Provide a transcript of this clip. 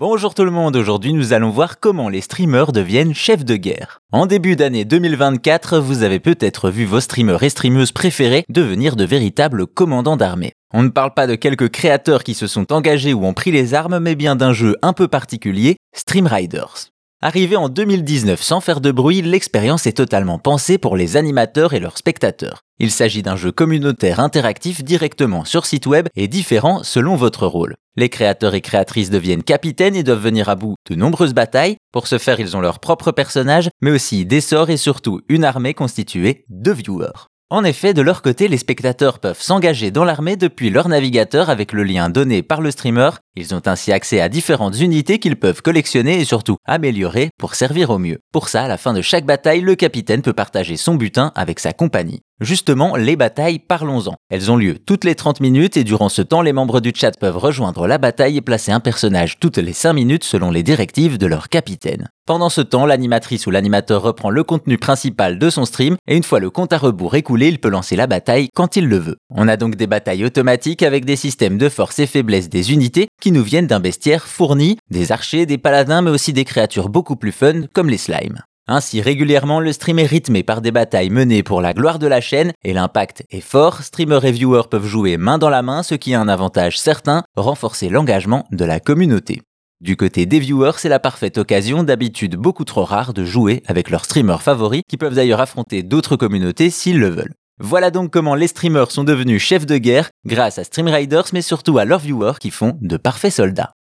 Bonjour tout le monde, aujourd'hui nous allons voir comment les streamers deviennent chefs de guerre. En début d'année 2024, vous avez peut-être vu vos streamers et streameuses préférés devenir de véritables commandants d'armée. On ne parle pas de quelques créateurs qui se sont engagés ou ont pris les armes, mais bien d'un jeu un peu particulier, Stream Riders. Arrivé en 2019 sans faire de bruit, l'expérience est totalement pensée pour les animateurs et leurs spectateurs. Il s'agit d'un jeu communautaire interactif directement sur site web et différent selon votre rôle. Les créateurs et créatrices deviennent capitaines et doivent venir à bout de nombreuses batailles. Pour ce faire, ils ont leur propre personnage, mais aussi des sorts et surtout une armée constituée de viewers. En effet, de leur côté, les spectateurs peuvent s'engager dans l'armée depuis leur navigateur avec le lien donné par le streamer. Ils ont ainsi accès à différentes unités qu'ils peuvent collectionner et surtout améliorer pour servir au mieux. Pour ça, à la fin de chaque bataille, le capitaine peut partager son butin avec sa compagnie. Justement, les batailles, parlons-en. Elles ont lieu toutes les 30 minutes et durant ce temps, les membres du chat peuvent rejoindre la bataille et placer un personnage toutes les 5 minutes selon les directives de leur capitaine. Pendant ce temps, l'animatrice ou l'animateur reprend le contenu principal de son stream et une fois le compte à rebours écoulé, il peut lancer la bataille quand il le veut. On a donc des batailles automatiques avec des systèmes de force et faiblesse des unités qui nous viennent d'un bestiaire fourni, des archers, des paladins mais aussi des créatures beaucoup plus fun comme les slimes. Ainsi, régulièrement, le stream est rythmé par des batailles menées pour la gloire de la chaîne et l'impact est fort. Streamers et viewers peuvent jouer main dans la main, ce qui a un avantage certain, renforcer l'engagement de la communauté. Du côté des viewers, c'est la parfaite occasion, d'habitude beaucoup trop rare, de jouer avec leurs streamers favoris, qui peuvent d'ailleurs affronter d'autres communautés s'ils le veulent. Voilà donc comment les streamers sont devenus chefs de guerre grâce à Stream Riders, mais surtout à leurs viewers qui font de parfaits soldats.